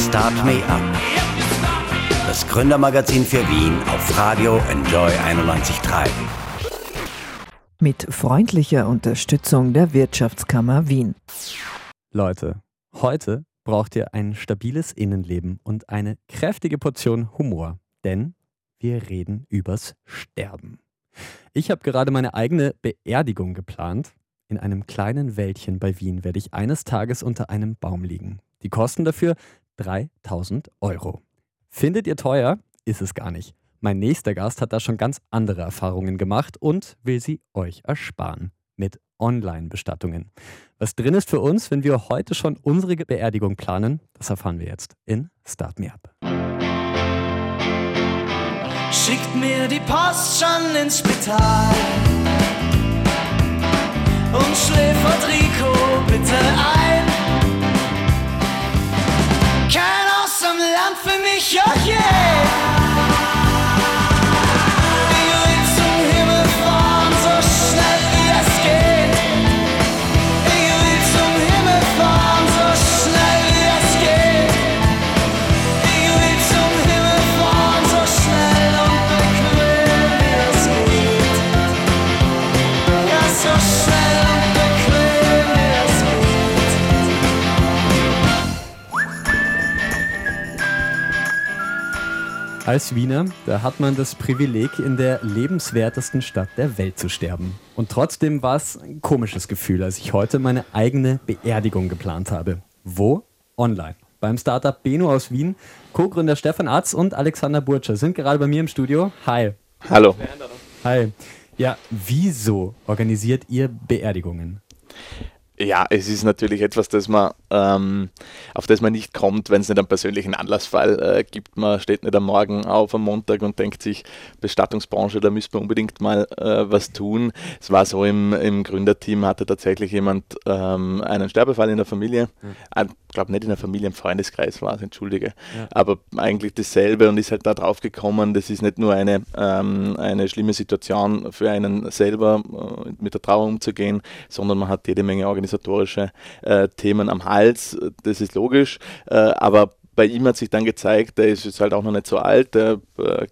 Start Me Up. Das Gründermagazin für Wien auf Radio Enjoy 91.3. Mit freundlicher Unterstützung der Wirtschaftskammer Wien. Leute, heute braucht ihr ein stabiles Innenleben und eine kräftige Portion Humor, denn wir reden übers Sterben. Ich habe gerade meine eigene Beerdigung geplant. In einem kleinen Wäldchen bei Wien werde ich eines Tages unter einem Baum liegen. Die Kosten dafür 3000 Euro. Findet ihr teuer? Ist es gar nicht. Mein nächster Gast hat da schon ganz andere Erfahrungen gemacht und will sie euch ersparen. Mit Online-Bestattungen. Was drin ist für uns, wenn wir heute schon unsere Beerdigung planen, das erfahren wir jetzt in Start Me Up. Schickt mir die Post schon ins Spital und schläfert Rico bitte ein. Für mich, oh yeah. Als Wiener, da hat man das Privileg, in der lebenswertesten Stadt der Welt zu sterben. Und trotzdem war es ein komisches Gefühl, als ich heute meine eigene Beerdigung geplant habe. Wo? Online. Beim Startup Beno aus Wien. Co-Gründer Stefan Atz und Alexander Burtscher sind gerade bei mir im Studio. Hi. Hallo. Hi. Ja, wieso organisiert ihr Beerdigungen? Ja, es ist natürlich etwas, das man, ähm, auf das man nicht kommt, wenn es nicht einen persönlichen Anlassfall äh, gibt. Man steht nicht am Morgen auf am Montag und denkt sich, Bestattungsbranche, da müsste man unbedingt mal äh, was tun. Es war so, im, im Gründerteam hatte tatsächlich jemand ähm, einen Sterbefall in der Familie. Mhm. Ich glaube nicht in der Familie, im Freundeskreis war es, entschuldige. Ja. Aber eigentlich dasselbe und ist halt da drauf gekommen, das ist nicht nur eine, ähm, eine schlimme Situation für einen selber, äh, mit der Trauer umzugehen, sondern man hat jede Menge organisatorische äh, Themen am Hals, das ist logisch, äh, aber bei ihm hat sich dann gezeigt, der ist jetzt halt auch noch nicht so alt, äh,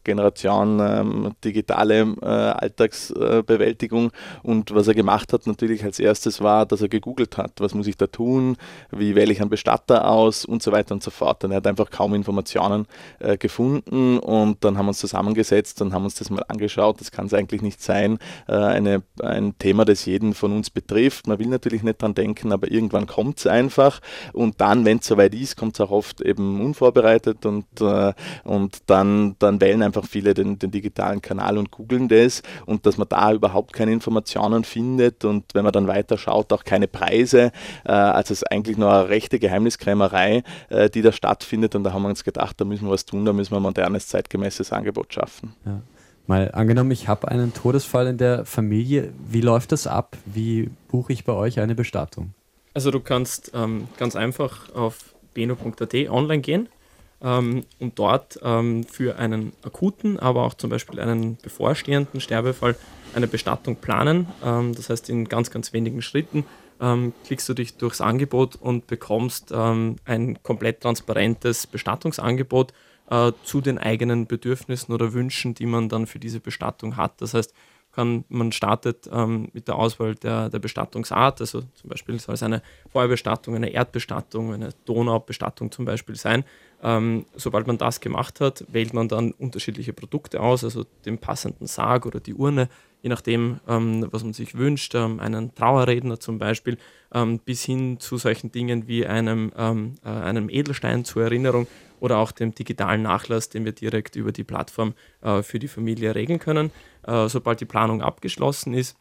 Generation ähm, digitale äh, Alltagsbewältigung und was er gemacht hat natürlich als erstes war, dass er gegoogelt hat, was muss ich da tun, wie wähle ich einen Bestatter aus und so weiter und so fort. Und er hat einfach kaum Informationen äh, gefunden und dann haben wir uns zusammengesetzt und haben uns das mal angeschaut. Das kann es eigentlich nicht sein, äh, eine, ein Thema, das jeden von uns betrifft. Man will natürlich nicht dran denken, aber irgendwann kommt es einfach und dann, wenn es soweit ist, kommt es auch oft eben unvorbereitet und, äh, und dann, dann wählen einfach viele den, den digitalen Kanal und googeln das und dass man da überhaupt keine Informationen findet und wenn man dann weiter schaut, auch keine Preise. Äh, also es ist eigentlich nur eine rechte Geheimniskrämerei, äh, die da stattfindet und da haben wir uns gedacht, da müssen wir was tun, da müssen wir ein modernes, zeitgemäßes Angebot schaffen. Ja. Mal angenommen, ich habe einen Todesfall in der Familie. Wie läuft das ab? Wie buche ich bei euch eine Bestattung? Also du kannst ähm, ganz einfach auf beno.at online gehen ähm, und dort ähm, für einen akuten, aber auch zum Beispiel einen bevorstehenden Sterbefall eine Bestattung planen. Ähm, das heißt, in ganz, ganz wenigen Schritten ähm, klickst du dich durchs Angebot und bekommst ähm, ein komplett transparentes Bestattungsangebot äh, zu den eigenen Bedürfnissen oder Wünschen, die man dann für diese Bestattung hat. Das heißt, kann, man startet ähm, mit der Auswahl der, der Bestattungsart, also zum Beispiel soll es eine Feuerbestattung, eine Erdbestattung, eine Donaubestattung zum Beispiel sein. Ähm, sobald man das gemacht hat, wählt man dann unterschiedliche Produkte aus, also den passenden Sarg oder die Urne, je nachdem, ähm, was man sich wünscht, ähm, einen Trauerredner zum Beispiel, ähm, bis hin zu solchen Dingen wie einem, ähm, äh, einem Edelstein zur Erinnerung oder auch dem digitalen Nachlass, den wir direkt über die Plattform äh, für die Familie regeln können. Äh, sobald die Planung abgeschlossen ist,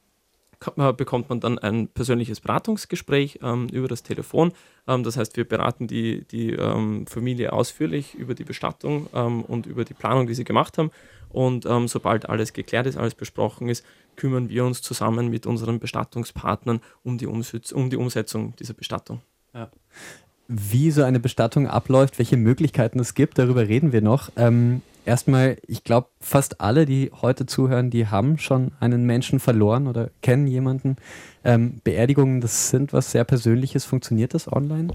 bekommt man dann ein persönliches Beratungsgespräch ähm, über das Telefon. Ähm, das heißt, wir beraten die, die ähm, Familie ausführlich über die Bestattung ähm, und über die Planung, die sie gemacht haben. Und ähm, sobald alles geklärt ist, alles besprochen ist, kümmern wir uns zusammen mit unseren Bestattungspartnern um die, Umsetz um die Umsetzung dieser Bestattung. Ja wie so eine Bestattung abläuft, welche Möglichkeiten es gibt, darüber reden wir noch. Ähm, erstmal, ich glaube, fast alle, die heute zuhören, die haben schon einen Menschen verloren oder kennen jemanden. Ähm, Beerdigungen, das sind was sehr Persönliches. Funktioniert das online?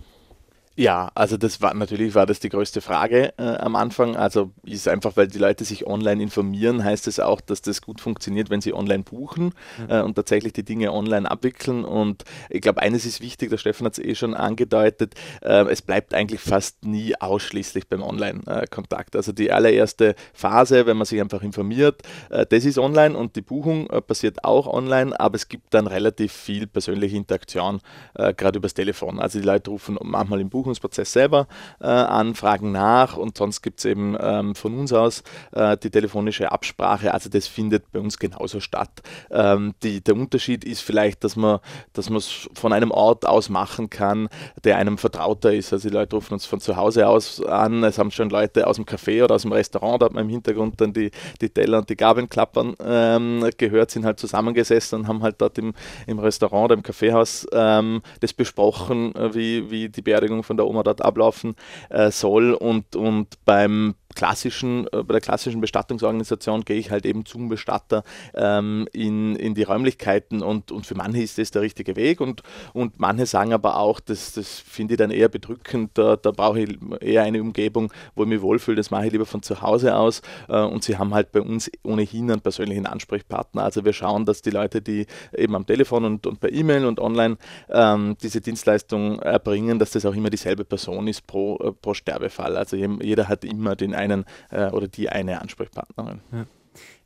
Ja, also das war natürlich war das die größte Frage äh, am Anfang. Also ist einfach, weil die Leute sich online informieren, heißt es auch, dass das gut funktioniert, wenn sie online buchen äh, und tatsächlich die Dinge online abwickeln. Und ich glaube, eines ist wichtig, der Stefan hat es eh schon angedeutet, äh, es bleibt eigentlich fast nie ausschließlich beim Online-Kontakt. Also die allererste Phase, wenn man sich einfach informiert, äh, das ist online und die Buchung äh, passiert auch online, aber es gibt dann relativ viel persönliche Interaktion, äh, gerade übers Telefon. Also die Leute rufen manchmal im Buch Buchungsprozess selber äh, an, fragen nach und sonst gibt es eben ähm, von uns aus äh, die telefonische Absprache. Also das findet bei uns genauso statt. Ähm, die, der Unterschied ist vielleicht, dass man dass es von einem Ort aus machen kann, der einem vertrauter ist. Also die Leute rufen uns von zu Hause aus an. Es haben schon Leute aus dem Café oder aus dem Restaurant, da hat man im Hintergrund dann die, die Teller und die Gabeln klappern ähm, gehört, sind halt zusammengesessen und haben halt dort im, im Restaurant oder im Kaffeehaus ähm, das besprochen, äh, wie, wie die Beerdigung von von der Oma dort ablaufen äh, soll und, und beim klassischen, äh, bei der klassischen Bestattungsorganisation gehe ich halt eben zum Bestatter ähm, in, in die Räumlichkeiten und, und für manche ist das der richtige Weg und, und manche sagen aber auch, das, das finde ich dann eher bedrückend, da, da brauche ich eher eine Umgebung, wo ich mich wohlfühle, das mache ich lieber von zu Hause aus äh, und sie haben halt bei uns ohnehin einen persönlichen Ansprechpartner. Also wir schauen, dass die Leute, die eben am Telefon und, und per E-Mail und online ähm, diese Dienstleistung erbringen, dass das auch immer dieselbe Person ist pro, äh, pro Sterbefall. Also jeder hat immer den einen äh, oder die eine Ansprechpartnerin. Ja.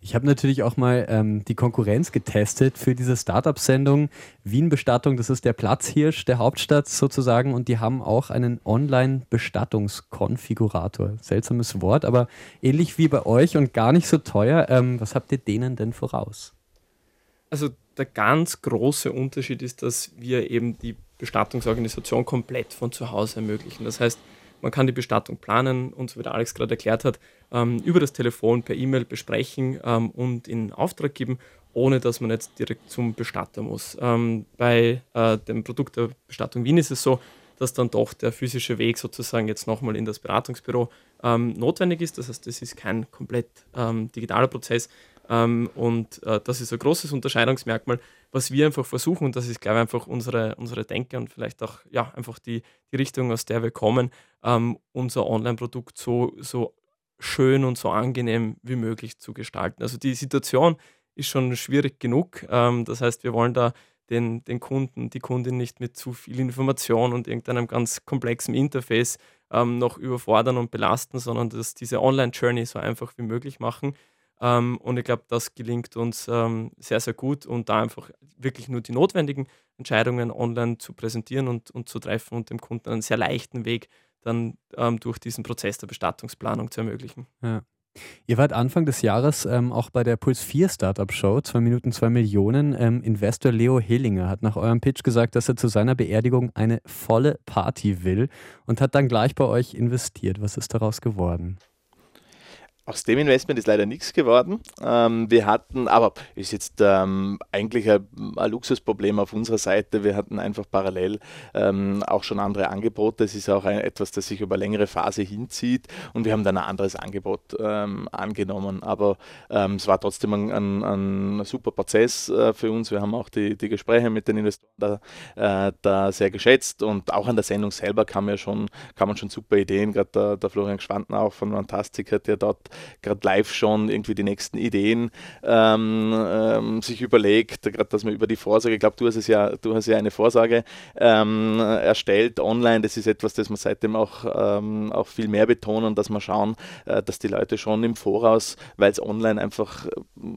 Ich habe natürlich auch mal ähm, die Konkurrenz getestet für diese Startup-Sendung Wien Bestattung. Das ist der Platzhirsch der Hauptstadt sozusagen und die haben auch einen Online-Bestattungskonfigurator. Seltsames Wort, aber ähnlich wie bei euch und gar nicht so teuer. Ähm, was habt ihr denen denn voraus? Also der ganz große Unterschied ist, dass wir eben die Bestattungsorganisation komplett von zu Hause ermöglichen. Das heißt, man kann die Bestattung planen und so wie der Alex gerade erklärt hat, ähm, über das Telefon per E-Mail besprechen ähm, und in Auftrag geben, ohne dass man jetzt direkt zum Bestatter muss. Ähm, bei äh, dem Produkt der Bestattung Wien ist es so, dass dann doch der physische Weg sozusagen jetzt nochmal in das Beratungsbüro ähm, notwendig ist. Das heißt, das ist kein komplett ähm, digitaler Prozess. Ähm, und äh, das ist ein großes Unterscheidungsmerkmal, was wir einfach versuchen, und das ist, glaube ich, einfach unsere, unsere Denke und vielleicht auch ja, einfach die, die Richtung, aus der wir kommen, ähm, unser Online-Produkt so, so schön und so angenehm wie möglich zu gestalten. Also die Situation ist schon schwierig genug. Ähm, das heißt, wir wollen da den, den Kunden, die Kundin nicht mit zu viel Information und irgendeinem ganz komplexen Interface ähm, noch überfordern und belasten, sondern dass diese Online-Journey so einfach wie möglich machen. Ähm, und ich glaube, das gelingt uns ähm, sehr, sehr gut und da einfach wirklich nur die notwendigen Entscheidungen online zu präsentieren und, und zu treffen und dem Kunden einen sehr leichten Weg dann ähm, durch diesen Prozess der Bestattungsplanung zu ermöglichen. Ja. Ihr wart Anfang des Jahres ähm, auch bei der Puls 4 Startup Show, 2 Minuten 2 Millionen. Ähm, Investor Leo Hillinger hat nach eurem Pitch gesagt, dass er zu seiner Beerdigung eine volle Party will und hat dann gleich bei euch investiert. Was ist daraus geworden? Aus dem Investment ist leider nichts geworden. Ähm, wir hatten, aber ist jetzt ähm, eigentlich ein, ein, Luxusproblem auf unserer Seite. Wir hatten einfach parallel ähm, auch schon andere Angebote. Es ist auch ein, etwas, das sich über längere Phase hinzieht und wir haben dann ein anderes Angebot ähm, angenommen. Aber ähm, es war trotzdem ein, ein, ein super Prozess äh, für uns. Wir haben auch die, die Gespräche mit den Investoren da, äh, da, sehr geschätzt und auch an der Sendung selber kam ja schon, kam man schon super Ideen. Gerade der, der Florian Schwantner auch von Fantastica, der dort gerade live schon irgendwie die nächsten Ideen ähm, ähm, sich überlegt, gerade dass man über die Vorsage, ich glaube, du hast es ja, du hast ja eine Vorsage ähm, erstellt online, das ist etwas, das wir seitdem auch, ähm, auch viel mehr betonen, dass wir schauen, äh, dass die Leute schon im Voraus, weil es online einfach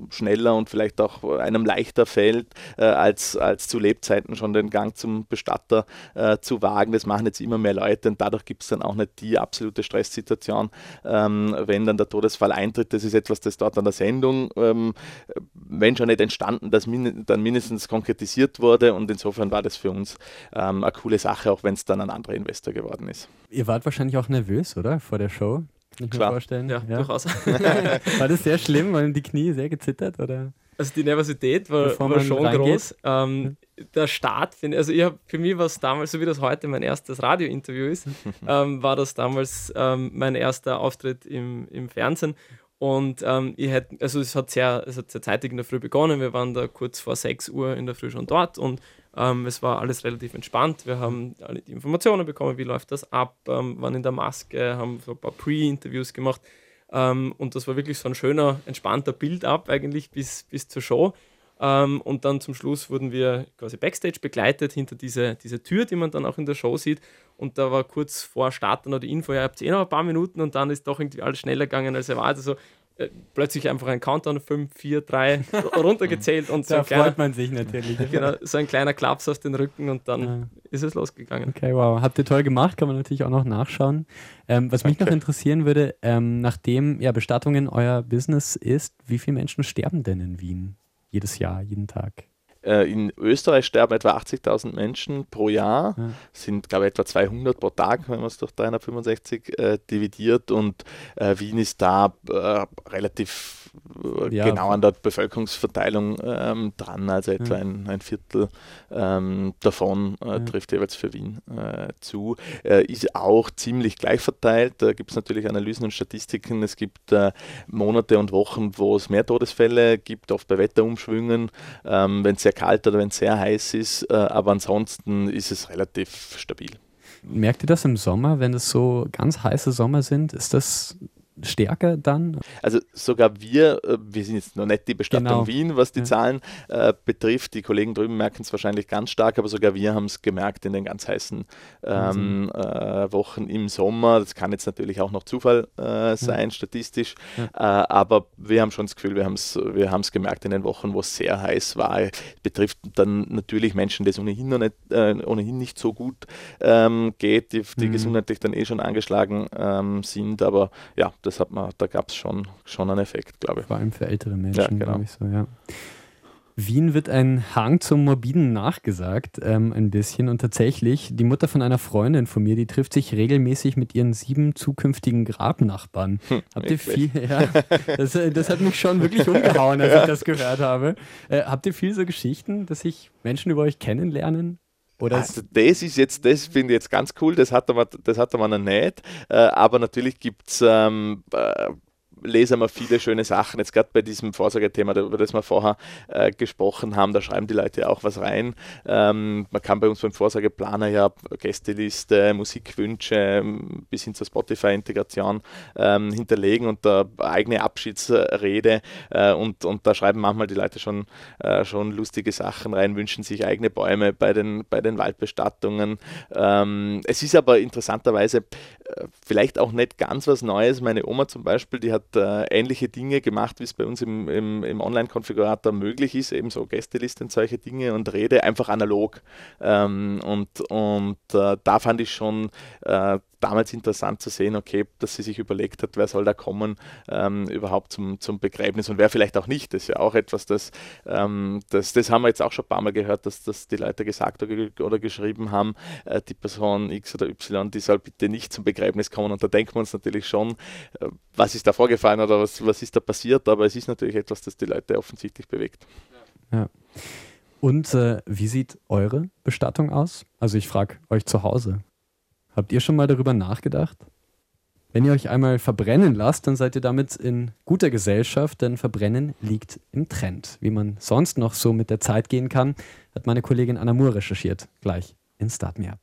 schneller und vielleicht auch einem leichter fällt, äh, als, als zu Lebzeiten schon den Gang zum Bestatter äh, zu wagen. Das machen jetzt immer mehr Leute und dadurch gibt es dann auch nicht die absolute Stresssituation, ähm, wenn dann der Todes Todesfall eintritt, das ist etwas, das dort an der Sendung, ähm, wenn schon nicht entstanden, das min dann mindestens konkretisiert wurde und insofern war das für uns ähm, eine coole Sache, auch wenn es dann ein anderer Investor geworden ist. Ihr wart wahrscheinlich auch nervös, oder? Vor der Show? Kann ich Klar. mir vorstellen. Ja, ja. durchaus. war das sehr schlimm? Waren die Knie sehr gezittert? Oder? Also die Nervosität war, war schon groß. Ähm, der Start, also ich habe für mich war es damals, so wie das heute mein erstes Radiointerview ist, ähm, war das damals ähm, mein erster Auftritt im, im Fernsehen. Und ähm, ich hätte, also es hat sehr, es hat sehr zeitig in der Früh begonnen. Wir waren da kurz vor 6 Uhr in der Früh schon dort und Ähm, es war alles relativ entspannt. Wir haben alle die Informationen bekommen, wie läuft das ab, ähm, waren in der Maske, haben so ein paar Pre-Interviews gemacht. Ähm, und das war wirklich so ein schöner, entspannter Build-up eigentlich bis, bis zur Show. Ähm, und dann zum Schluss wurden wir quasi backstage begleitet hinter diese, diese Tür, die man dann auch in der Show sieht. Und da war kurz vor Start dann noch die Info, ja, ihr habt eh noch ein paar Minuten und dann ist doch irgendwie alles schneller gegangen, als erwartet. Also plötzlich einfach ein Countdown 5, 4, 3 runtergezählt und so da freut man sich natürlich. genau, so ein kleiner Klaps auf den Rücken und dann ja. ist es losgegangen. Okay, wow. Habt ihr toll gemacht, kann man natürlich auch noch nachschauen. Ähm, was mich noch interessieren würde, ähm, nachdem ja Bestattungen euer Business ist, wie viele Menschen sterben denn in Wien jedes Jahr, jeden Tag? Äh, in Österreich sterben etwa 80.000 Menschen pro Jahr, ja. sind glaube ich etwa 200 pro Tag, wenn man es durch 365 äh, dividiert. Und äh, Wien ist da äh, relativ äh, ja, genau an der Bevölkerungsverteilung ähm, dran, also etwa ja. ein, ein, Viertel ähm, davon äh, trifft jeweils für Wien zu. ist auch ziemlich gleich verteilt, da gibt es natürlich Analysen und Statistiken, es gibt Monate und Wochen, wo es mehr Todesfälle gibt, oft bei Wetterumschwüngen, ähm, wenn es sehr kalt oder wenn es sehr heiß ist, äh, aber ansonsten ist es relativ stabil. Merkt ihr das im Sommer, wenn es so ganz heiße Sommer sind? Ist das stärker dann? Also sogar wir, äh, wir sind jetzt noch nicht die Bestattung genau. Wien, was die ja. Zahlen äh, betrifft. Die Kollegen drüben merken es wahrscheinlich ganz stark, aber sogar wir haben es gemerkt in den ganz heißen ähm, äh, Wochen im Sommer. Das kann jetzt natürlich auch noch Zufall äh, sein, ja. statistisch, ja. Äh, aber wir haben schon das Gefühl, wir haben es wir gemerkt in den Wochen, wo es sehr heiß war. Betrifft dann natürlich Menschen, die es ohnehin, noch nicht, äh, ohnehin nicht so gut ähm, geht, die, die mhm. gesundheitlich dann eh schon angeschlagen ähm, sind, aber ja, das das hat man, da gab es schon, schon einen Effekt, glaube ich. Vor allem für ältere Menschen, ja, genau. glaube ich so, ja. Wien wird ein Hang zum Morbiden nachgesagt, ähm, ein bisschen. Und tatsächlich, die Mutter von einer Freundin von mir, die trifft sich regelmäßig mit ihren sieben zukünftigen Grabnachbarn. Hm, habt ihr viel? Ja, das, äh, das, hat mich schon wirklich umgehauen, als ich das gehört habe. Äh, habt ihr viel so Geschichten, dass sich Menschen über euch kennenlernen? Oder also das ist jetzt, das finde ich jetzt ganz cool, das hat man, das hat man noch nicht. Äh, aber natürlich gibt es ähm, äh, lesen wir viele schöne Sachen. Jetzt gerade bei diesem Vorsorgethema, über das wir vorher äh, gesprochen haben, da schreiben die Leute auch was rein. Ähm, man kann bei uns beim Vorsorgeplaner ja Gästeliste, Musikwünsche ähm, bis hin zur Spotify-Integration ähm, hinterlegen und da eigene Abschiedsrede äh, und, und da schreiben manchmal die Leute schon, äh, schon lustige Sachen rein, wünschen sich eigene Bäume bei den, bei den Waldbestattungen. Ähm, es ist aber interessanterweise vielleicht auch nicht ganz was Neues. Meine Oma zum Beispiel, die hat äh, ähnliche Dinge gemacht, wie es bei uns im, im, im Online-Konfigurator möglich ist, eben so Gästelisten, solche Dinge und Rede einfach analog. Ähm, und und äh, da fand ich schon äh, damals interessant zu sehen, okay, dass sie sich überlegt hat, wer soll da kommen ähm, überhaupt zum, zum Begräbnis und wer vielleicht auch nicht. Das ist ja auch etwas, das, ähm, das, das haben wir jetzt auch schon ein paar Mal gehört, dass, dass die Leute gesagt oder, geschrieben haben, äh, die Person X oder Y, die soll bitte nicht zum Begräbnis kommen. Und da denken wir uns natürlich schon, äh, was ist da vorgefallen oder was, was ist da passiert, aber es ist natürlich etwas, das die Leute offensichtlich bewegt. Ja. Und äh, wie sieht eure Bestattung aus? Also ich frage euch zu Hause. Habt ihr schon mal darüber nachgedacht? Wenn ihr euch einmal verbrennen lasst, dann seid ihr damit in guter Gesellschaft, denn Verbrennen liegt im Trend. Wie man sonst noch so mit der Zeit gehen kann, hat meine Kollegin Anna Moore recherchiert. Gleich in Start Me Up.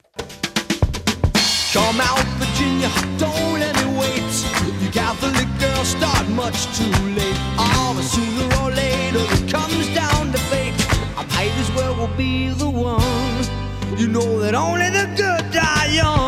You know that only the good die young.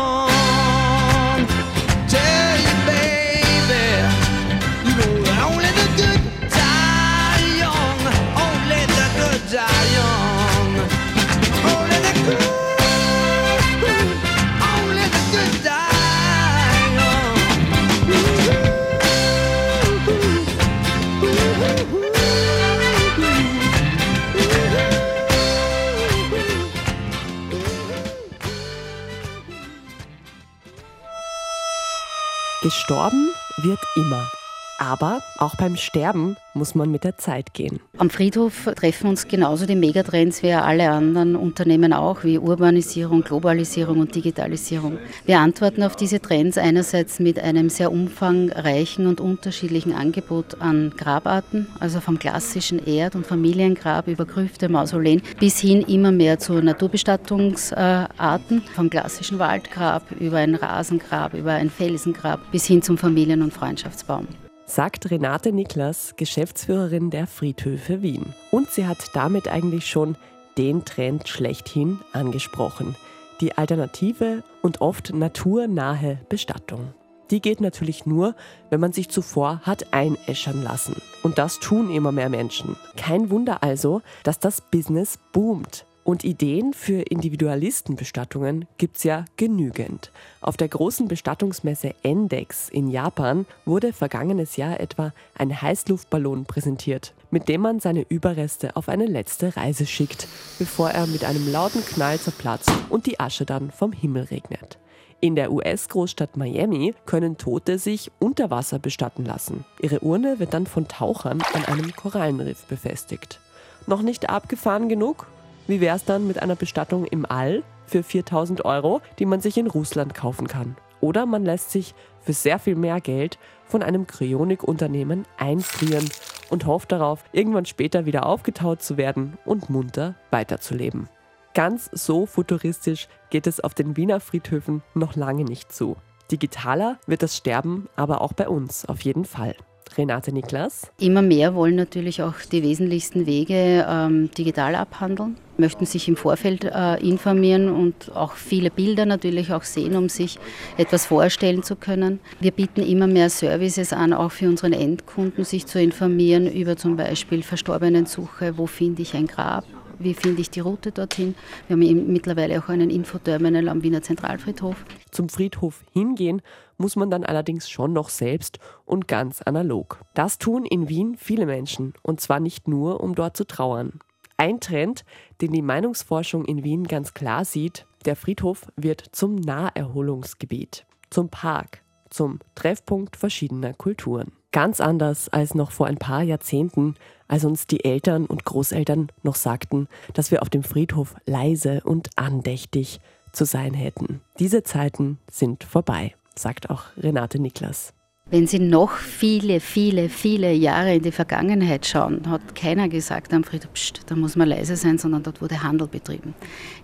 Gestorben wird immer. Aber auch beim Sterben muss man mit der Zeit gehen. Am Friedhof treffen uns genauso die Megatrends wie alle anderen Unternehmen auch, wie Urbanisierung, Globalisierung und Digitalisierung. Wir antworten auf diese Trends einerseits mit einem sehr umfangreichen und unterschiedlichen Angebot an Grabarten, also vom klassischen Erd- und Familiengrab über Grüfte, Mausoleen bis hin immer mehr zu Naturbestattungsarten, vom klassischen Waldgrab über ein Rasengrab, über ein Felsengrab bis hin zum Familien- und Freundschaftsbaum sagt Renate Niklas, Geschäftsführerin der Friedhöfe Wien. Und sie hat damit eigentlich schon den Trend schlechthin angesprochen. Die alternative und oft naturnahe Bestattung. Die geht natürlich nur, wenn man sich zuvor hat einäschern lassen. Und das tun immer mehr Menschen. Kein Wunder also, dass das Business boomt. Und Ideen für Individualistenbestattungen gibt's ja genügend. Auf der großen Bestattungsmesse Endex in Japan wurde vergangenes Jahr etwa ein Heißluftballon präsentiert, mit dem man seine Überreste auf eine letzte Reise schickt, bevor er mit einem lauten Knall zerplatzt und die Asche dann vom Himmel regnet. In der US-Großstadt Miami können Tote sich unter Wasser bestatten lassen. Ihre Urne wird dann von Tauchern an einem Korallenriff befestigt. Noch nicht abgefahren genug? Wie wäre es dann mit einer Bestattung im All für 4000 Euro, die man sich in Russland kaufen kann? Oder man lässt sich für sehr viel mehr Geld von einem Kryonikunternehmen einfrieren und hofft darauf, irgendwann später wieder aufgetaut zu werden und munter weiterzuleben. Ganz so futuristisch geht es auf den Wiener Friedhöfen noch lange nicht zu. Digitaler wird das Sterben aber auch bei uns auf jeden Fall. Renate Niklas. Immer mehr wollen natürlich auch die wesentlichsten Wege ähm, digital abhandeln, möchten sich im Vorfeld äh, informieren und auch viele Bilder natürlich auch sehen, um sich etwas vorstellen zu können. Wir bieten immer mehr Services an, auch für unseren Endkunden, sich zu informieren über zum Beispiel Verstorbenensuche, wo finde ich ein Grab, wie finde ich die Route dorthin. Wir haben mittlerweile auch einen Infoterminal am Wiener Zentralfriedhof. Zum Friedhof hingehen muss man dann allerdings schon noch selbst und ganz analog. Das tun in Wien viele Menschen und zwar nicht nur, um dort zu trauern. Ein Trend, den die Meinungsforschung in Wien ganz klar sieht, der Friedhof wird zum Naherholungsgebiet, zum Park, zum Treffpunkt verschiedener Kulturen. Ganz anders als noch vor ein paar Jahrzehnten, als uns die Eltern und Großeltern noch sagten, dass wir auf dem Friedhof leise und andächtig zu sein hätten. Diese Zeiten sind vorbei, sagt auch Renate Niklas. Wenn Sie noch viele, viele, viele Jahre in die Vergangenheit schauen, hat keiner gesagt am Friedhof, pst, da muss man leise sein, sondern dort wurde Handel betrieben.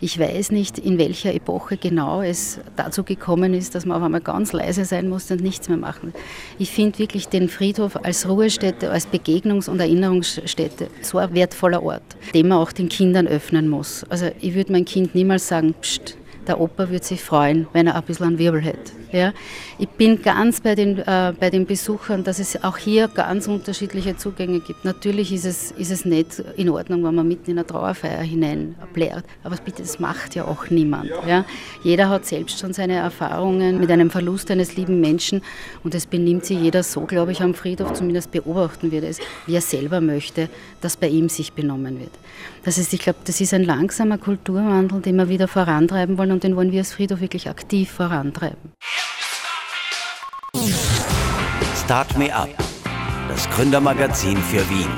Ich weiß nicht, in welcher Epoche genau es dazu gekommen ist, dass man auf einmal ganz leise sein musste und nichts mehr machen. Ich finde wirklich den Friedhof als Ruhestätte, als Begegnungs- und Erinnerungsstätte so ein wertvoller Ort, den man auch den Kindern öffnen muss. Also ich würde mein Kind niemals sagen, pst, der Opa würde sich freuen, wenn er ein bisschen einen Wirbel hätte. Ja? Ich bin ganz bei den, äh, bei den Besuchern, dass es auch hier ganz unterschiedliche Zugänge gibt. Natürlich ist es, ist es nicht in Ordnung, wenn man mitten in eine Trauerfeier hineinblärt, aber bitte, das macht ja auch niemand. Ja? Jeder hat selbst schon seine Erfahrungen mit einem Verlust eines lieben Menschen und es benimmt sich jeder so, glaube ich, am Friedhof, zumindest beobachten wir das, wie er selber möchte, dass bei ihm sich benommen wird. Das heißt, ich glaube, das ist ein langsamer Kulturwandel, den wir wieder vorantreiben wollen und den wollen wir als Friedhof wirklich aktiv vorantreiben. Start Me Up, das Gründermagazin für Wien.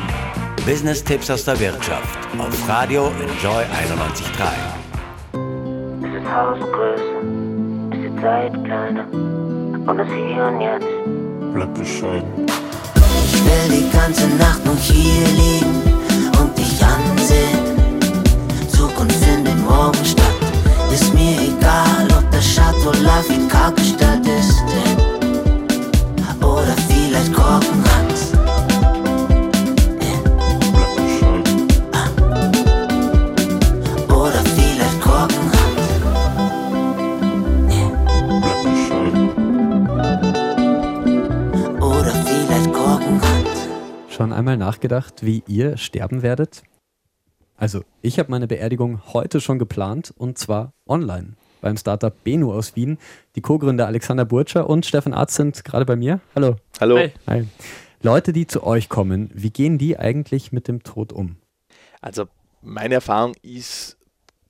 Business-Tipps aus der Wirtschaft auf Radio Enjoy 91.3. Es ist Haus größer, ist die Zeit kleiner und das Hier und Jetzt bleibt bescheiden. Ich will die ganze Nacht nur hier liegen und dich ansehen. Zukunft findet morgen statt. Ist mir egal, ob das Chateau Lafite nachgedacht, wie ihr sterben werdet? Also, ich habe meine Beerdigung heute schon geplant und zwar online beim Startup Benu aus Wien. Die Co-Gründer Alexander Burtscher und Stefan Arzt sind gerade bei mir. Hallo. Hallo. Hi. Hi. Leute, die zu euch kommen, wie gehen die eigentlich mit dem Tod um? Also meine Erfahrung ist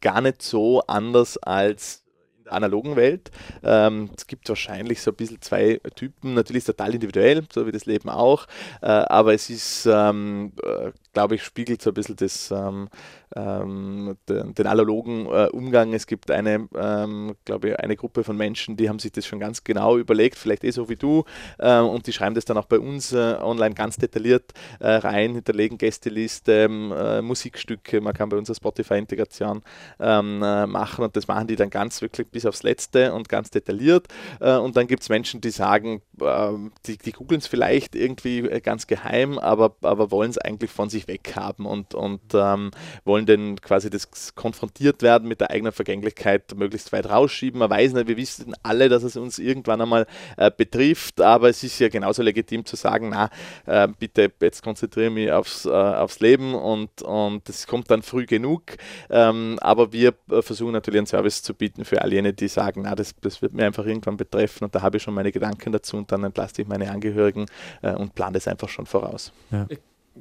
gar nicht so anders als analogen Welt. Ähm, es gibt wahrscheinlich so ein bisschen zwei Typen. Natürlich ist total individuell, so wie das Leben auch. Äh, aber es ist, ähm, äh, glaube ich, spiegelt so ein bisschen das, ähm, ähm den, den, analogen äh, Umgang. Es gibt eine, ähm, glaube ich, eine Gruppe von Menschen, die haben sich das schon ganz genau überlegt, vielleicht eh so wie du, äh, und die schreiben das dann auch bei uns äh, online ganz detailliert äh, rein, hinterlegen Gästeliste, Musikstücke, man kann bei uns eine Spotify-Integration ähm, machen und das machen die dann ganz wirklich bis aufs Letzte und ganz detailliert. und dann gibt es Menschen, die sagen, ähm, die, die googeln es vielleicht irgendwie ganz geheim, aber, aber wollen es eigentlich von sich weghaben und, und ähm, wollen denn quasi das konfrontiert werden mit der eigenen Vergänglichkeit möglichst weit rausschieben. Man weiß nicht, wir wissen alle, dass es uns irgendwann einmal äh, betrifft, aber es ist ja genauso legitim zu sagen, na, äh, bitte jetzt konzentriere mich aufs, äh, aufs Leben und, und das kommt dann früh genug. Ähm, aber wir äh, versuchen natürlich einen Service zu bieten für all jene, die sagen, na, das, das wird mir einfach irgendwann betreffen und da habe ich schon meine Gedanken dazu und dann entlasse ich meine Angehörigen äh, und plane das einfach schon voraus. Ja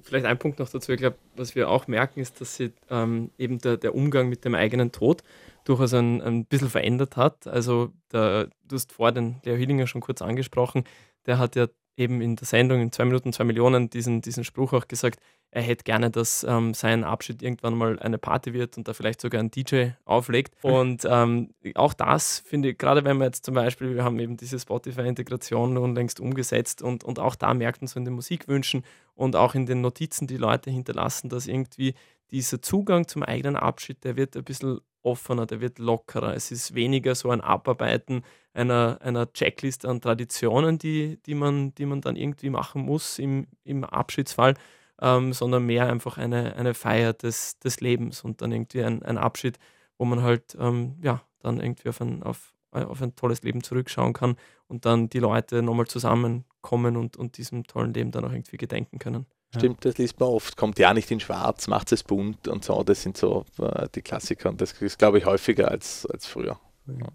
vielleicht ein Punkt noch dazu. Ich glaube, was wir auch merken, ist, dass sich ähm, eben der, der, Umgang mit dem eigenen Tod durchaus ein, ein bisschen verändert hat. Also, der, du hast vor den Leo Hillinger schon kurz angesprochen, der hat ja eben in der Sendung in zwei Minuten, zwei Millionen diesen, diesen Spruch auch gesagt, er hätte gerne, dass ähm, sein Abschied irgendwann mal eine Party wird und da vielleicht sogar ein DJ auflegt. Und ähm, auch das finde ich, gerade wenn wir jetzt zum Beispiel, wir haben eben diese Spotify-Integration nun längst umgesetzt und, und auch da merkt man so in den Musikwünschen und auch in den Notizen, die Leute hinterlassen, dass irgendwie dieser Zugang zum eigenen Abschied, der wird ein bisschen offener, der wird lockerer. Es ist weniger so ein Abarbeiten einer, einer Checkliste an Traditionen, die, die, man, die man dann irgendwie machen muss im, im Abschiedsfall, ähm, sondern mehr einfach eine, eine Feier des, des Lebens und dann irgendwie ein, ein Abschied, wo man halt ja, dann irgendwie auf ein, auf, auf ein tolles Leben zurückschauen kann und dann die Leute nochmal zusammenkommen und, und diesem tollen Leben dann auch irgendwie gedenken können. Stimmt, das liest man oft. Kommt ja nicht in schwarz, macht es bunt und so. Das sind so äh, die Klassiker und das ist, glaube ich, häufiger als, als früher. Ja.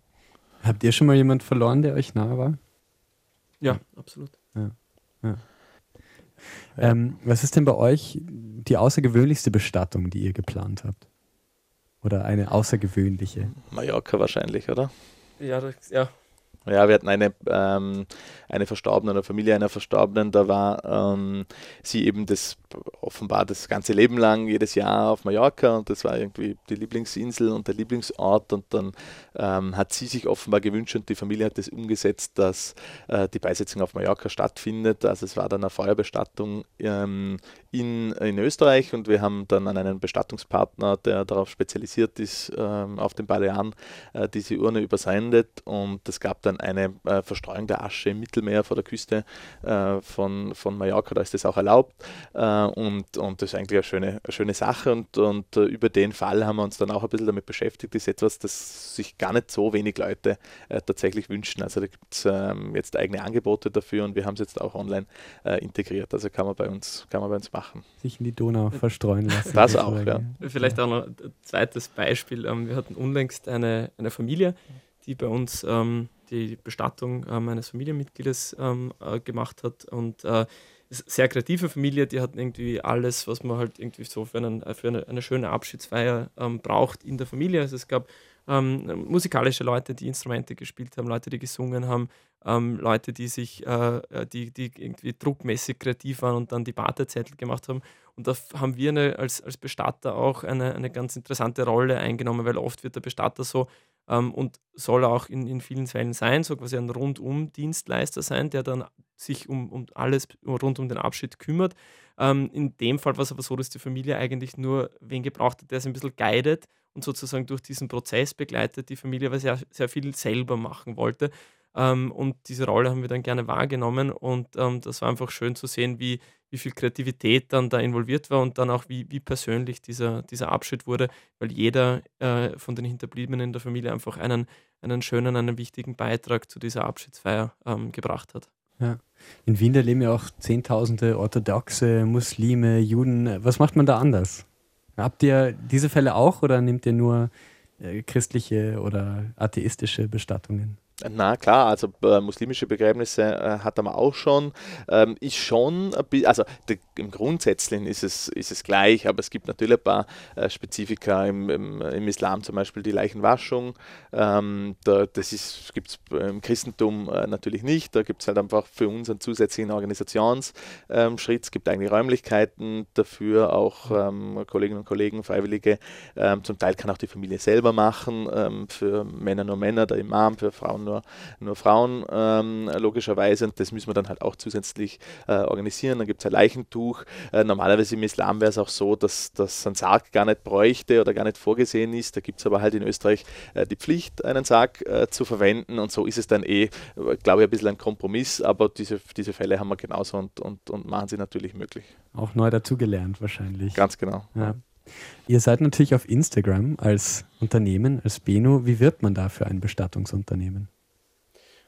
Habt ihr schon mal jemanden verloren, der euch nahe war? Ja, absolut. Ja. Ja. Ähm, was ist denn bei euch die außergewöhnlichste Bestattung, die ihr geplant habt? Oder eine außergewöhnliche? Mallorca wahrscheinlich, oder? Ja, das, ja ja, wir hatten eine, ähm, eine Verstorbene oder Familie einer Verstorbenen, da war ähm, sie eben das offenbar das ganze Leben lang, jedes Jahr auf Mallorca. Und das war irgendwie die Lieblingsinsel und der Lieblingsort. Und dann ähm, hat sie sich offenbar gewünscht und die Familie hat das umgesetzt, dass äh, die Beisetzung auf Mallorca stattfindet. Also es war dann eine Feuerbestattung ähm, in, in Österreich. Und wir haben dann an einen Bestattungspartner, der darauf spezialisiert ist, ähm, auf den Balearen, äh, diese Urne übersendet. Und es gab dann eine äh, Verstreuung der Asche im Mittelmeer vor der Küste äh, von, von Mallorca, da ist das auch erlaubt äh, und, und das ist eigentlich eine schöne, eine schöne Sache und, und äh, über den Fall haben wir uns dann auch ein bisschen damit beschäftigt, das ist etwas, das sich gar nicht so wenig Leute äh, tatsächlich wünschen. Also da gibt es ähm, jetzt eigene Angebote dafür und wir haben es jetzt auch online integriert, also kann man bei uns, kann man bei uns machen machen. Sich in die Donau verstreuen lassen. Das auch, ja. Vielleicht auch noch ein zweites Beispiel. Ähm, wir hatten unlängst eine, eine Familie, die bei uns ähm, die Bestattung ähm, eines Familienmitgliedes ähm, äh, gemacht hat und äh, sehr kreative Familie, die hatten irgendwie alles, was man halt irgendwie so für, einen, für eine, eine schöne Abschiedsfeier ähm, braucht in der Familie. Also es gab ähm, musikalische Leute, die Instrumente gespielt haben, Leute, die gesungen haben, ähm, Leute, die sich, äh, äh, die, die irgendwie druckmäßig kreativ waren und dann die Wartezettel gemacht haben. Und da haben wir eine, als, als Bestatter auch eine, eine ganz interessante Rolle eingenommen, weil oft wird der Bestatter so ähm, und soll auch in, in vielen Fällen sein, so quasi ein Rundum-Dienstleister sein, der dann sich um, um alles rund um den Abschied kümmert. Ähm, in dem Fall war es aber so, dass die Familie eigentlich nur wen gebraucht hat, der es ein bisschen guidet und sozusagen durch diesen Prozess begleitet, die Familie aber sehr, sehr viel selber machen wollte. Ähm, und diese Rolle haben wir dann gerne wahrgenommen und ähm, das war einfach schön zu sehen, wie, wie viel Kreativität dann da involviert war und dann auch wie, wie persönlich dieser, dieser Abschied wurde, weil jeder äh, von den Hinterbliebenen der Familie einfach einen, einen schönen, einen wichtigen Beitrag zu dieser Abschiedsfeier ähm, gebracht hat. Ja. In Wien, leben ja auch Zehntausende orthodoxe Muslime, Juden. Was macht man da anders? Habt ihr diese Fälle auch oder nehmt ihr nur äh, christliche oder atheistische Bestattungen? Na klar, also äh, muslimische Begräbnisse äh, hat man auch schon. Ähm, ist schon, also die, im Grundsätzlichen ist es, ist es gleich, aber es gibt natürlich ein paar äh, Spezifika im, im, im, Islam, zum Beispiel die Leichenwaschung. Ähm, da, das gibt es im Christentum äh, natürlich nicht. Da gibt es halt einfach für uns einen zusätzlichen Organisationsschritt. Es gibt eigentlich Räumlichkeiten dafür, auch ähm, Kolleginnen und Kollegen, Freiwillige. Ähm, zum Teil kann auch die Familie selber machen, ähm, für Männer nur Männer, der Imam, für Frauen nur nur, nur Frauen, ähm, logischerweise. Und das müssen wir dann halt auch zusätzlich äh, organisieren. Dann gibt es ein Leichentuch. Äh, normalerweise im Islam wäre es auch so, dass, dass ein Sarg gar nicht bräuchte oder gar nicht vorgesehen ist. Da gibt es aber halt in Österreich äh, die Pflicht, einen Sarg äh, zu verwenden. Und so ist es dann eh, glaube ich, ein bisschen ein Kompromiss. Aber diese, diese Fälle haben wir genauso und, und, und machen sie natürlich möglich. Auch neu dazugelernt wahrscheinlich. Ganz genau. Ja. Ihr seid natürlich auf Instagram als Unternehmen, als Beno. Wie wird man da für ein Bestattungsunternehmen?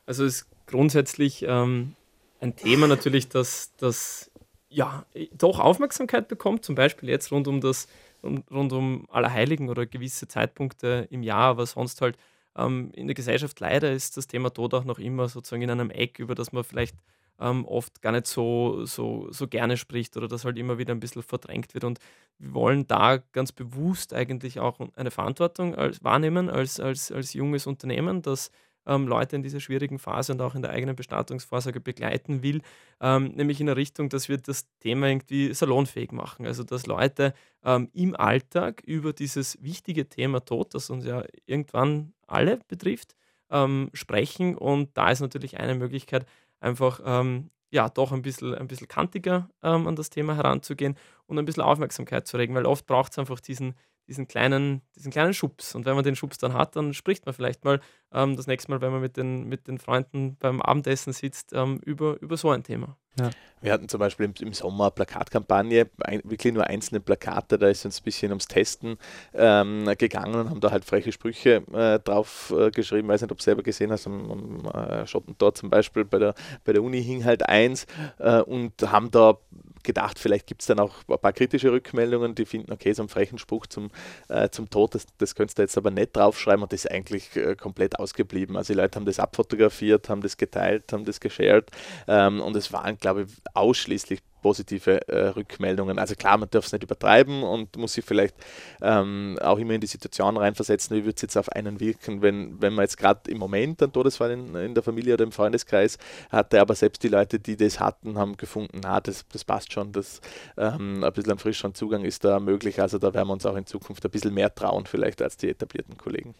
Also ist grundsätzlich ähm, ein Thema natürlich, das, das ja doch Aufmerksamkeit bekommt, zum Beispiel jetzt rund um das rund um Allerheiligen oder gewisse Zeitpunkte im Jahr, aber sonst halt ähm, in der Gesellschaft leider ist das Thema Tod auch noch immer sozusagen in einem Eck, über das man vielleicht ähm, oft gar nicht so, so, so gerne spricht oder das halt immer wieder ein bisschen verdrängt wird. Und wir wollen da ganz bewusst eigentlich auch eine Verantwortung als, wahrnehmen als, als, als junges Unternehmen, dass ähm, Leute in dieser schwierigen Phase und auch in der eigenen Bestattungsvorsorge begleiten will, ähm, nämlich in der Richtung, dass wir das Thema irgendwie salonfähig machen. Also dass Leute ähm, im Alltag über dieses wichtige Thema Tod, das uns ja irgendwann alle betrifft, ähm, sprechen. Und da ist natürlich eine Möglichkeit, einfach ähm, ja, doch ein bisschen, ein bisschen kantiger ähm, an das Thema heranzugehen und ein bisschen Aufmerksamkeit zu regen, weil oft braucht es einfach diesen, diesen kleinen, diesen kleinen Schubs. Und wenn man den Schubs dann hat, dann spricht man vielleicht mal ähm, das nächste Mal, wenn man mit den, mit den Freunden beim Abendessen sitzt, ähm, über, über so ein Thema. Ja. Wir hatten zum Beispiel im, im Sommer Plakatkampagne, ein, wirklich nur einzelne Plakate, da ist uns ein bisschen ums Testen ähm, gegangen und haben da halt freche Sprüche äh, drauf äh, geschrieben. Ich weiß nicht, ob du selber gesehen hast, am, am äh, Schottentor zum Beispiel bei der, bei der Uni hing halt eins äh, und haben da gedacht, vielleicht gibt es dann auch ein paar kritische Rückmeldungen, die finden, okay, so einen frechen Spruch zum, äh, zum Tod, das, das könntest du jetzt aber nicht draufschreiben und das ist eigentlich äh, komplett ausgeblieben. Also die Leute haben das abfotografiert, haben das geteilt, haben das geshared ähm, und es waren, glaube ich, ausschließlich positive äh, Rückmeldungen. Also klar, man darf es nicht übertreiben und muss sich vielleicht ähm, auch immer in die Situation reinversetzen, wie wird es jetzt auf einen wirken, wenn, wenn man jetzt gerade im Moment einen Todesfall in, in, der Familie oder im Freundeskreis hatte, aber selbst die Leute, die das hatten, haben gefunden, na, das, das passt schon, das, ähm, ein bisschen ein frischeren Zugang ist da möglich. Also da werden wir uns auch in Zukunft ein bisschen mehr trauen, vielleicht als die etablierten Kollegen.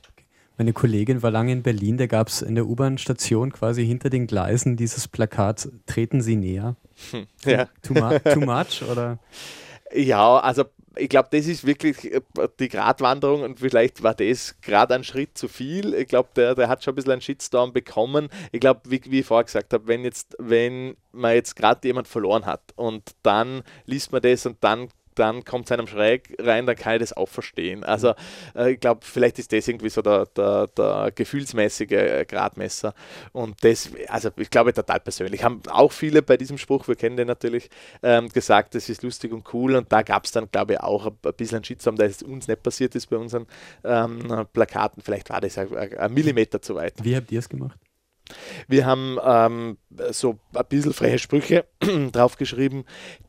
Meine Kollegin war lange in Berlin, da gab es in der U-Bahn-Station quasi hinter den Gleisen dieses Plakat, treten Sie näher. Hm, ja. Too, too much oder? Ja, also ich glaube, das ist wirklich äh, die Gratwanderung und vielleicht war das gerade ein Schritt zu viel. Ich glaube, der, der hat schon ein bisschen einen Shitstorm bekommen. Ich glaube, wie, wie ich vorher gesagt habe, wenn jetzt, wenn man jetzt gerade jemand verloren hat und dann liest man das und dann dann kommt es einem schräg rein, dann kann ich das auch verstehen. Also äh, ich glaube, vielleicht ist das irgendwie so der, der, der gefühlsmäßige äh, Gradmesser. Und das, also ich glaube total persönlich. Haben auch viele bei diesem Spruch, wir kennen den natürlich, ähm, gesagt, das ist lustig und cool. Und da gab es dann, glaube ich, auch ein, bisschen ein Shitstorm, der uns nicht passiert ist bei unseren ähm, Plakaten. Vielleicht war das ein, ein Millimeter zu weit. Wie habt ihr es gemacht? Wir haben ähm, so ein bisschen freie Sprüche draufgeschrieben,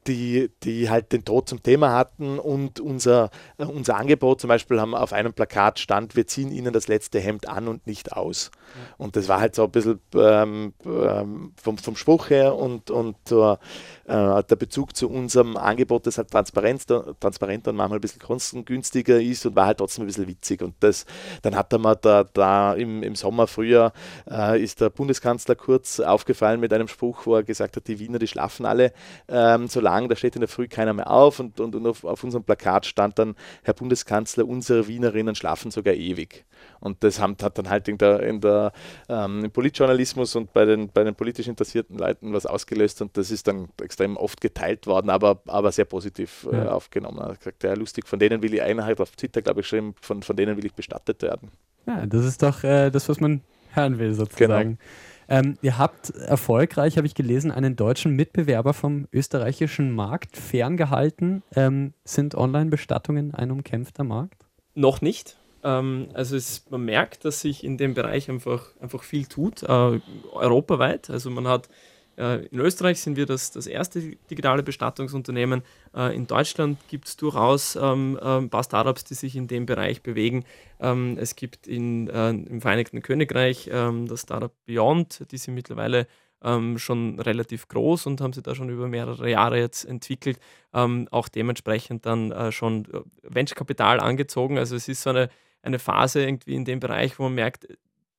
die, die halt den Tod zum Thema hatten und unser, äh, unser Angebot zum Beispiel haben auf einem Plakat stand, wir ziehen Ihnen das letzte Hemd an und nicht aus. Und das war halt so ein bisschen ähm, ähm, vom, vom Spruch her und, und äh, der Bezug zu unserem Angebot, das halt transparenter, transparenter und manchmal ein bisschen kostengünstiger ist und war halt trotzdem ein bisschen witzig. Und das, dann hat er mal da, da im, im Sommer, Frühjahr, äh, ist der Bundeskanzler kurz aufgefallen mit einem Spruch, wo er gesagt hat, die Wiener, die schlafen alle ähm, so lang, da steht in der Früh keiner mehr auf und, und, und auf, auf unserem Plakat stand dann, Herr Bundeskanzler, unsere Wienerinnen schlafen sogar ewig. Und das hat dann halt in der, in der, ähm, im Politjournalismus und bei den, bei den politisch interessierten Leuten was ausgelöst und das ist dann extrem oft geteilt worden, aber, aber sehr positiv äh, ja. aufgenommen. Er hat gesagt, ja, lustig, von denen will ich Einheit auf Twitter, glaube ich, geschrieben, von, von denen will ich bestattet werden. Ja, das ist doch äh, das, was man hören will, sozusagen. Genau. Ähm, ihr habt erfolgreich, habe ich gelesen, einen deutschen Mitbewerber vom österreichischen Markt ferngehalten. Ähm, sind Online-Bestattungen ein umkämpfter Markt? Noch nicht. Ähm, also es, man merkt, dass sich in dem Bereich einfach, einfach viel tut, äh, europaweit. Also man hat äh, in Österreich sind wir das, das erste digitale Bestattungsunternehmen. Äh, in Deutschland gibt es durchaus ähm, äh, ein paar Startups, die sich in dem Bereich bewegen. Ähm, es gibt in, im Vereinigten Königreich ähm, das Startup Beyond, die sind mittlerweile schon relativ groß und haben sie da schon über mehrere Jahre jetzt entwickelt. auch dementsprechend dann schon Venture-Kapital angezogen. Also es ist so eine, eine Phase irgendwie in dem Bereich, wo man merkt,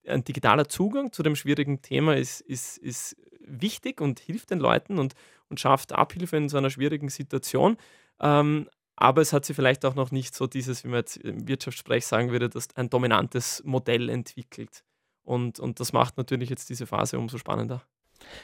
ein digitaler Zugang zu dem schwierigen Thema ist, ist, ist wichtig und hilft den Leuten und, und schafft Abhilfe in so einer schwierigen Situation. Ähm, aber es hat sie vielleicht auch noch nicht so dieses, wie man jetzt im Wirtschaftssprech sagen würde, dass ein dominantes Modell entwickelt. Und, und das macht natürlich jetzt diese Phase umso spannender.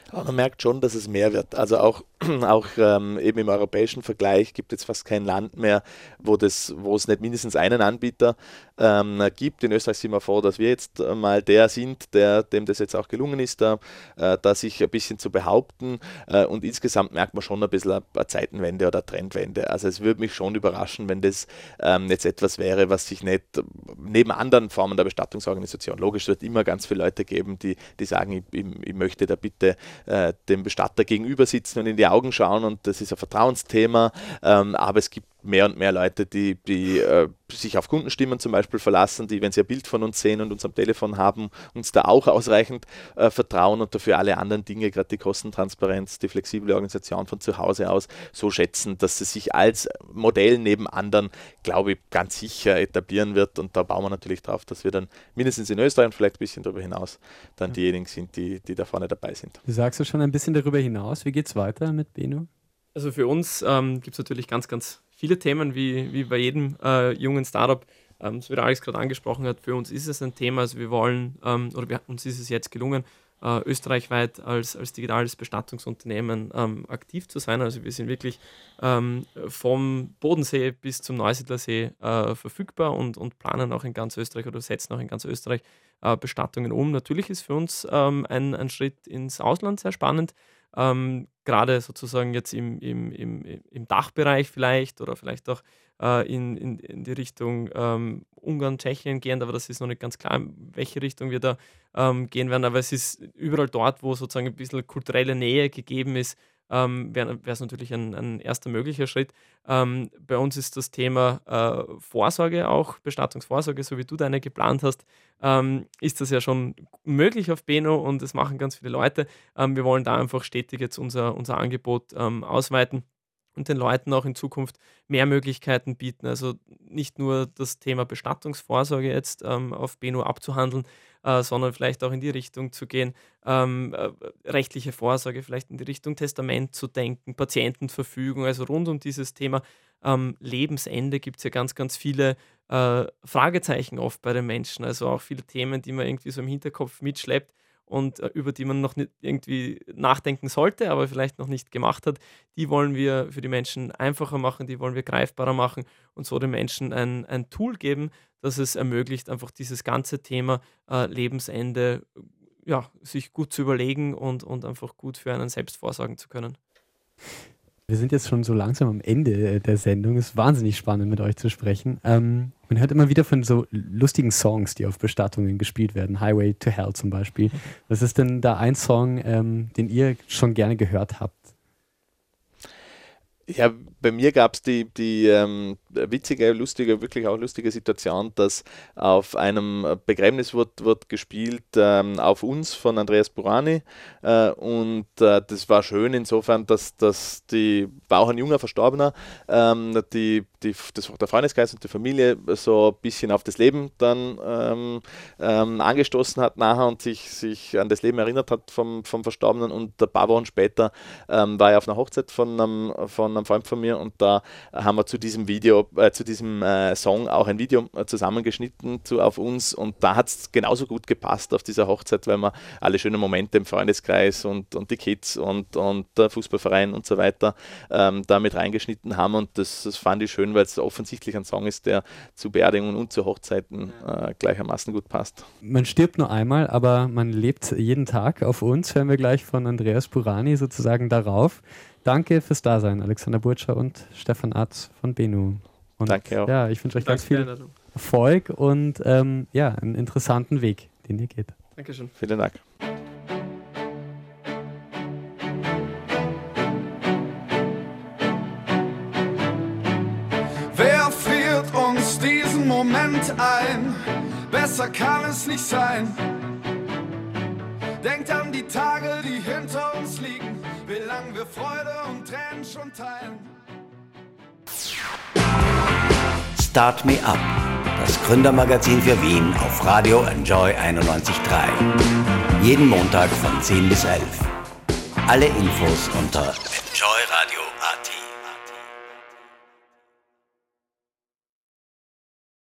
Aber man merkt schon, dass es mehr wird. Also auch, auch ähm, eben im europäischen Vergleich gibt es fast kein Land mehr, wo, das, wo es nicht mindestens einen Anbieter ähm, gibt. In Österreich sind wir froh, dass wir jetzt mal der sind, der, dem das jetzt auch gelungen ist, da, äh, da sich ein bisschen zu behaupten. Äh, und insgesamt merkt man schon ein bisschen eine Zeitenwende oder Trendwende. Also es würde mich schon überraschen, wenn das ähm, jetzt etwas wäre, was sich nicht neben anderen Formen der Bestattungsorganisation, logisch, wird immer ganz viele Leute geben, die, die sagen, ich, ich, ich möchte da bitte äh, dem Bestatter gegenüber sitzen und in die Augen schauen und das ist ein Vertrauensthema, ähm, aber es gibt mehr und mehr Leute, die, die äh, sich auf Kundenstimmen zum Beispiel verlassen, die, wenn sie ein Bild von uns sehen und uns am Telefon haben, uns da auch ausreichend äh, vertrauen und dafür alle anderen Dinge, gerade die Kostentransparenz, die flexible Organisation von zu Hause aus, so schätzen, dass sie sich als Modell neben anderen, glaube ich, ganz sicher etablieren wird. Und da bauen wir natürlich drauf, dass wir dann mindestens in Österreich und vielleicht ein bisschen darüber hinaus dann diejenigen sind, die, die da vorne dabei sind. Du sagst ja schon ein bisschen darüber hinaus. Wie geht es weiter mit Beno? Also für uns ähm, gibt es natürlich ganz, ganz viele Themen, wie, wie bei jedem äh, jungen Startup. Ähm, so wie der Alex gerade angesprochen hat, für uns ist es ein Thema. Also wir wollen, ähm, oder wir, uns ist es jetzt gelungen, äh, österreichweit als, als digitales Bestattungsunternehmen ähm, aktiv zu sein. Also wir sind wirklich ähm, vom Bodensee bis zum Neusiedlersee äh, verfügbar und, und planen auch in ganz Österreich oder setzen auch in ganz Österreich äh, Bestattungen um. Natürlich ist für uns ähm, ein, ein Schritt ins Ausland sehr spannend ähm, gerade sozusagen jetzt im, im, im, im Dachbereich vielleicht oder vielleicht auch äh, in, in, in die Richtung ähm, Ungarn, Tschechien gehend, aber das ist noch nicht ganz klar, in welche Richtung wir da ähm, gehen werden. Aber es ist überall dort, wo sozusagen ein bisschen kulturelle Nähe gegeben ist, ähm, wäre es natürlich ein, ein, erster möglicher Schritt. Ähm, bei uns ist das Thema äh, Vorsorge auch, Bestattungsvorsorge, so wie du deine geplant hast, ähm, ist das ja schon möglich auf Beno und das machen ganz viele Leute. Ähm, wir wollen da einfach stetig jetzt unser, unser Angebot ähm, ausweiten und den Leuten auch in Zukunft mehr Möglichkeiten bieten. Also nicht nur das Thema Bestattungsvorsorge jetzt ähm, auf Beno abzuhandeln, äh, sondern vielleicht auch in die Richtung zu gehen, ähm, äh, rechtliche Vorsorge, vielleicht in die Richtung Testament zu denken, Patientenverfügung, also rund um dieses Thema ähm, Lebensende gibt es ja ganz, ganz viele äh, Fragezeichen oft bei den Menschen, also auch viele Themen, die man irgendwie so im Hinterkopf mitschleppt und äh, über die man noch nicht irgendwie nachdenken sollte, aber vielleicht noch nicht gemacht hat, die wollen wir für die Menschen einfacher machen, die wollen wir greifbarer machen und so den Menschen ein, ein Tool geben, das es ermöglicht, einfach dieses ganze Thema äh, Lebensende ja, sich gut zu überlegen und, und einfach gut für einen selbst vorsorgen zu können. Wir sind jetzt schon so langsam am Ende der Sendung. Es ist wahnsinnig spannend, mit euch zu sprechen. Ähm, man hört immer wieder von so lustigen Songs, die auf Bestattungen gespielt werden. Highway to Hell zum Beispiel. Was ist denn da ein Song, ähm, den ihr schon gerne gehört habt? Ja, bei mir gab es die, die ähm, witzige, lustige, wirklich auch lustige Situation, dass auf einem Begräbnis wird, wird gespielt ähm, auf uns von Andreas Burani äh, und äh, das war schön insofern, dass, dass die war auch ein junger Verstorbener, ähm, die, die, das, der Freundeskreis und die Familie so ein bisschen auf das Leben dann ähm, ähm, angestoßen hat nachher und sich, sich an das Leben erinnert hat vom, vom Verstorbenen und ein paar Wochen später ähm, war er auf einer Hochzeit von einem, von einem Freund von mir und da haben wir zu diesem Video, äh, zu diesem äh, Song auch ein Video äh, zusammengeschnitten zu, auf uns und da hat es genauso gut gepasst auf dieser Hochzeit, weil wir alle schönen Momente im Freundeskreis und, und die Kids und, und der Fußballverein und so weiter ähm, damit reingeschnitten haben und das, das fand ich schön, weil es offensichtlich ein Song ist, der zu Beerdigungen und zu Hochzeiten äh, gleichermaßen gut passt. Man stirbt nur einmal, aber man lebt jeden Tag. Auf uns hören wir gleich von Andreas Burani sozusagen darauf. Danke fürs Dasein, Alexander Burtscher und Stefan Arz von Benu. Und Danke auch. Ja, ich wünsche euch ganz viel Erfolg und ähm, ja, einen interessanten Weg, den ihr geht. Dankeschön. Vielen Dank. Wer friert uns diesen Moment ein? Besser kann es nicht sein. Denkt an die Tage, die hinter uns liegen, lang wir Freude und Tränen schon teilen. Start Me Up, das Gründermagazin für Wien auf Radio Enjoy 91.3. Jeden Montag von 10 bis 11. Alle Infos unter enjoy